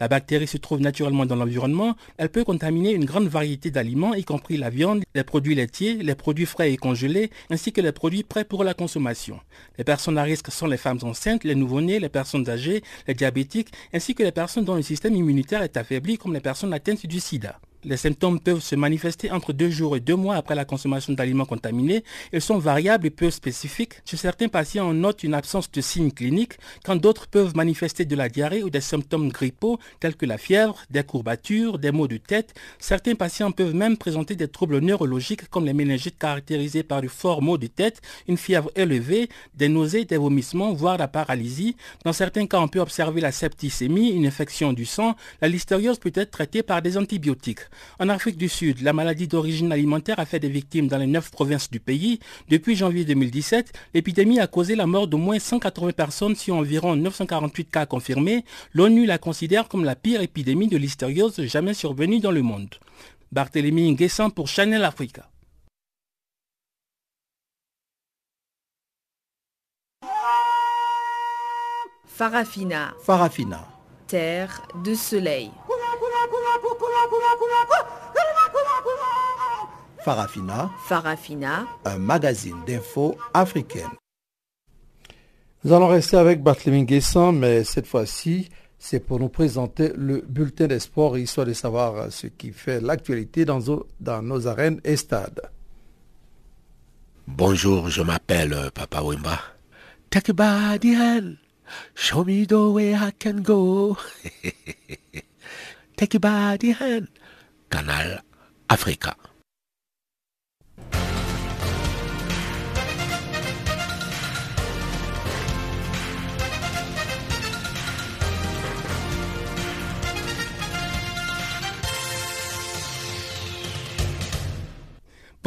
La bactérie se trouve naturellement dans l'environnement. Elle peut contaminer une grande variété d'aliments, y compris la viande, les produits laitiers, les produits frais et congelés, ainsi que les produits prêts pour la consommation. Les personnes à risque sont les femmes enceintes, les nouveau-nés, les personnes âgées, les diabétiques, ainsi que les personnes dont le système immunitaire est affaibli, comme les personnes atteintes du sida. Les symptômes peuvent se manifester entre deux jours et deux mois après la consommation d'aliments contaminés. Ils sont variables et peu spécifiques. Chez certains patients, on note une absence de signes cliniques, quand d'autres peuvent manifester de la diarrhée ou des symptômes grippaux tels que la fièvre, des courbatures, des maux de tête. Certains patients peuvent même présenter des troubles neurologiques comme les méningites caractérisés par de forts maux de tête, une fièvre élevée, des nausées, des vomissements, voire la paralysie. Dans certains cas, on peut observer la septicémie, une infection du sang. La listériose peut être traitée par des antibiotiques. En Afrique du Sud, la maladie d'origine alimentaire a fait des victimes dans les neuf provinces du pays. Depuis janvier 2017, l'épidémie a causé la mort d'au moins 180 personnes sur environ 948 cas confirmés. L'ONU la considère comme la pire épidémie de l'hystériose jamais survenue dans le monde. Barthélemy Nguessan pour Chanel Africa. Farafina. Farafina. Terre de soleil. Farafina. Farafina. Un magazine d'infos africaine. Nous allons rester avec Barthélémy Guesson, mais cette fois-ci C'est pour nous présenter le bulletin des sports, histoire de savoir ce qui fait l'actualité dans, dans nos arènes et stades. Bonjour, je m'appelle euh, Papa Wimba. Take a body hand. Show me the way I can go. Take a body hand. Canal Africa.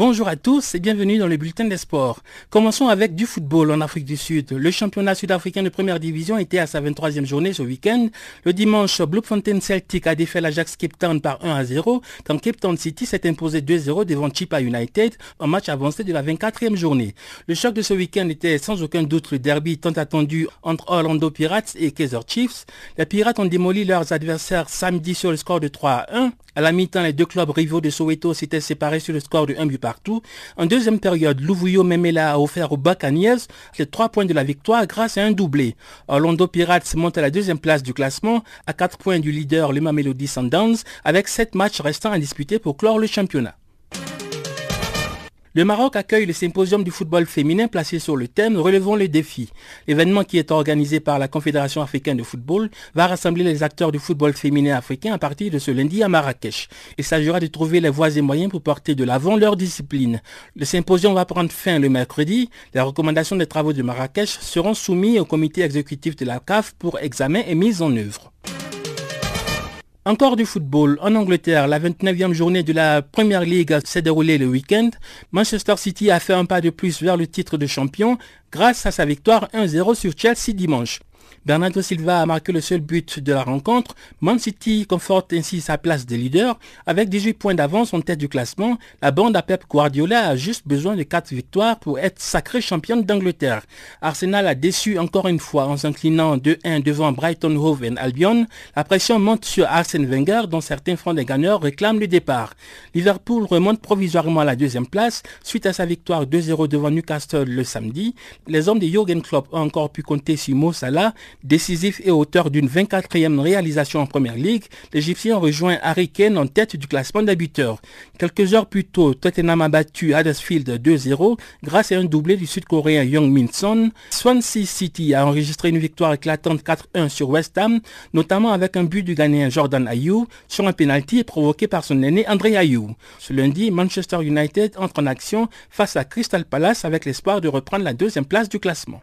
Bonjour à tous et bienvenue dans le bulletin des sports. Commençons avec du football en Afrique du Sud. Le championnat sud-africain de première division était à sa 23e journée ce week-end. Le dimanche, Bloemfontein Celtic a défait l'Ajax Cape Town par 1 à 0, quand Cape Town City s'est imposé 2-0 devant Chipa United, en match avancé de la 24e journée. Le choc de ce week-end était sans aucun doute le derby tant attendu entre Orlando Pirates et Kaiser Chiefs. Les Pirates ont démoli leurs adversaires samedi sur le score de 3 à 1. À la mi-temps, les deux clubs rivaux de Soweto s'étaient séparés sur le score de 1 but En deuxième période, Louvuyo Memela a offert aux Buccaneers les trois points de la victoire grâce à un doublé. Orlando Pirates monte à la deuxième place du classement à 4 points du leader le Mamelody Sundowns avec 7 matchs restants à disputer pour clore le championnat. Le Maroc accueille le symposium du football féminin placé sur le thème Relevons les défis. L'événement qui est organisé par la Confédération africaine de football va rassembler les acteurs du football féminin africain à partir de ce lundi à Marrakech. Il s'agira de trouver les voies et moyens pour porter de l'avant leur discipline. Le symposium va prendre fin le mercredi. Les recommandations des travaux de Marrakech seront soumises au comité exécutif de la CAF pour examen et mise en œuvre. Encore du football. En Angleterre, la 29e journée de la Premier League s'est déroulée le week-end. Manchester City a fait un pas de plus vers le titre de champion grâce à sa victoire 1-0 sur Chelsea dimanche. Bernardo Silva a marqué le seul but de la rencontre. Man City conforte ainsi sa place de leader. Avec 18 points d'avance en tête du classement, la bande à Pep Guardiola a juste besoin de 4 victoires pour être sacrée championne d'Angleterre. Arsenal a déçu encore une fois en s'inclinant 2-1 devant Brighton Hove Albion. La pression monte sur Arsène Wenger dont certains francs des gagneurs réclament le départ. Liverpool remonte provisoirement à la deuxième place suite à sa victoire 2-0 devant Newcastle le samedi. Les hommes de Jürgen Klopp ont encore pu compter sur Mo Salah Décisif et auteur d'une 24e réalisation en Première Ligue, l'Égyptien rejoint Harry Kane en tête du classement d'habiteurs. Quelques heures plus tôt, Tottenham a battu Huddersfield 2-0 grâce à un doublé du Sud-Coréen Young Min Son. Swansea City a enregistré une victoire éclatante 4-1 sur West Ham, notamment avec un but du Ghanéen Jordan Ayew sur un pénalty provoqué par son aîné André Ayew. Ce lundi, Manchester United entre en action face à Crystal Palace avec l'espoir de reprendre la deuxième place du classement.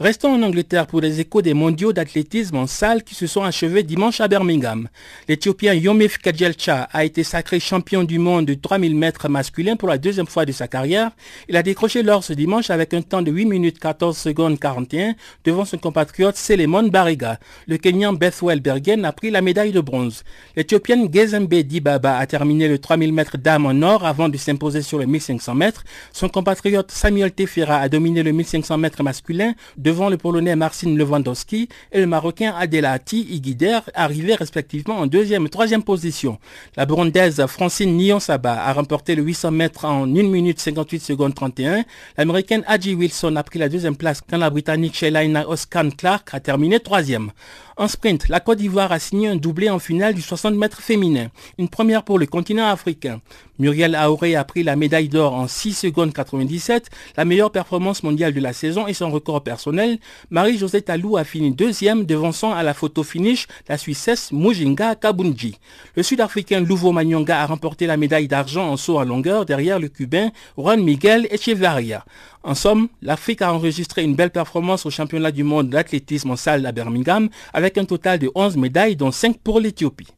Restons en Angleterre pour les échos des mondiaux d'athlétisme en salle qui se sont achevés dimanche à Birmingham. L'Éthiopien Yomif Kajelcha a été sacré champion du monde de 3000 mètres masculin pour la deuxième fois de sa carrière. Il a décroché l'or ce dimanche avec un temps de 8 minutes 14 secondes 41 devant son compatriote Selemon Bariga. Le Kenyan Bethwell Bergen a pris la médaille de bronze. L'Éthiopienne Gezembe Dibaba a terminé le 3000 mètres dames en or avant de s'imposer sur le 1500 mètres. Son compatriote Samuel Tefera a dominé le 1500 mètres masculin devant le Polonais Marcin Lewandowski et le Marocain Adelati Iguider, arrivés respectivement en deuxième et troisième position. La Burundaise Francine Nyon-Saba a remporté le 800 mètres en 1 minute 58 secondes 31. L'Américaine Adji Wilson a pris la deuxième place quand la Britannique Shelaina Oscan Clark a terminé troisième. En sprint, la Côte d'Ivoire a signé un doublé en finale du 60 mètres féminin, une première pour le continent africain. Muriel Auré a pris la médaille d'or en 6 secondes 97, la meilleure performance mondiale de la saison et son record personnel. Marie-Josée Talou a fini deuxième, devançant à la photo finish la Suissesse Mujinga Kabunji. Le Sud-Africain Louvo Manyonga a remporté la médaille d'argent en saut à longueur derrière le Cubain Juan Miguel Echevarria. En somme, l'Afrique a enregistré une belle performance au championnat du monde d'athlétisme en salle à Birmingham avec un total de 11 médailles dont 5 pour l'Éthiopie.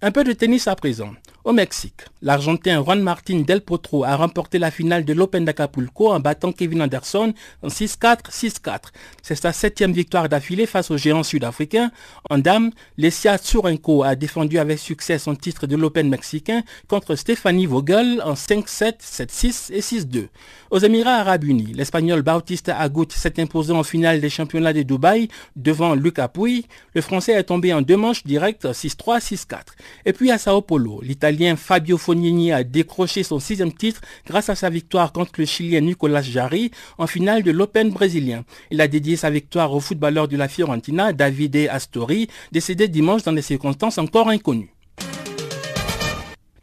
Un peu de tennis à présent. Au Mexique, l'Argentin Juan Martín Del Potro a remporté la finale de l'Open d'Acapulco en battant Kevin Anderson en 6-4, 6-4. C'est sa septième victoire d'affilée face au géant sud-africain. En dame, Lesia Tsurenko a défendu avec succès son titre de l'Open mexicain contre Stéphanie Vogel en 5-7, 7-6 et 6-2. Aux Émirats Arabes Unis, l'Espagnol Bautista Agut s'est imposé en finale des championnats de Dubaï devant Lucas Pouy. Le Français est tombé en deux manches directes 6-3, 6-4. Et puis à Sao Paulo, l'Italien Fabio Fognini a décroché son sixième titre grâce à sa victoire contre le Chilien Nicolas Jarry en finale de l'Open brésilien. Il a dédié sa victoire au footballeur de la Fiorentina, Davide Astori, décédé dimanche dans des circonstances encore inconnues.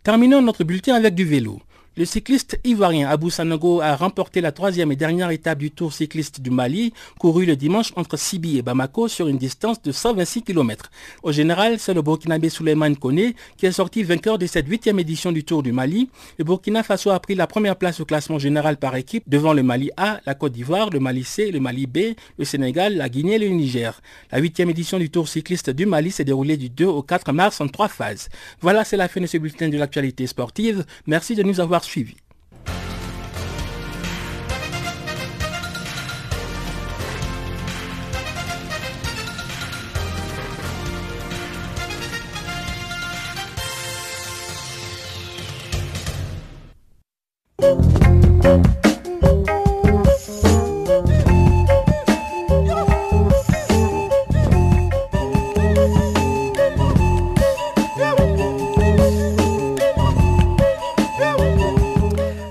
Terminons notre bulletin avec du vélo. Le cycliste ivoirien Abou Sanogo a remporté la troisième et dernière étape du Tour cycliste du Mali, couru le dimanche entre Sibi et Bamako sur une distance de 126 km. Au général, c'est le Burkinabé Souleymane Kone qui est sorti vainqueur de cette huitième édition du Tour du Mali. Le Burkina Faso a pris la première place au classement général par équipe devant le Mali A, la Côte d'Ivoire, le Mali C, le Mali B, le Sénégal, la Guinée et le Niger. La huitième édition du Tour cycliste du Mali s'est déroulée du 2 au 4 mars en trois phases. Voilà, c'est la fin de ce bulletin de l'actualité sportive. Merci de nous avoir suivi.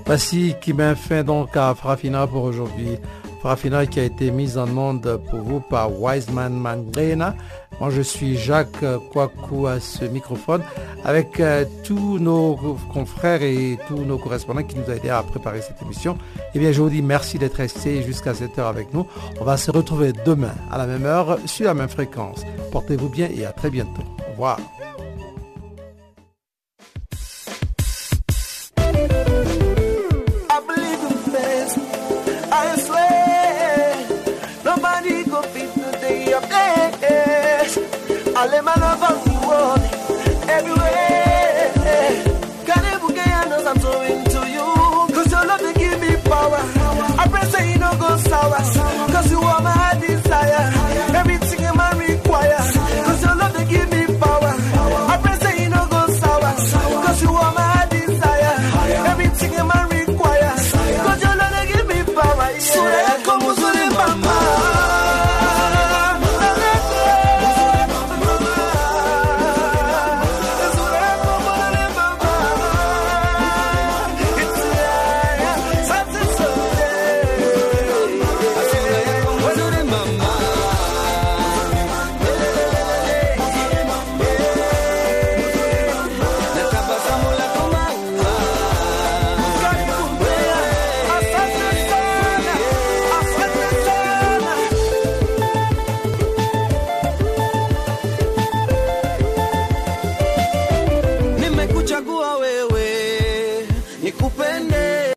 Voici qui met fin donc à Frafina pour aujourd'hui. Frafina qui a été mise en onde pour vous par Wiseman Mangrena. Moi je suis Jacques Kwaku à ce microphone avec euh, tous nos confrères et tous nos correspondants qui nous ont aidés à préparer cette émission. Eh bien je vous dis merci d'être resté jusqu'à cette heure avec nous. On va se retrouver demain à la même heure sur la même fréquence. Portez-vous bien et à très bientôt. Au revoir. Alemana Van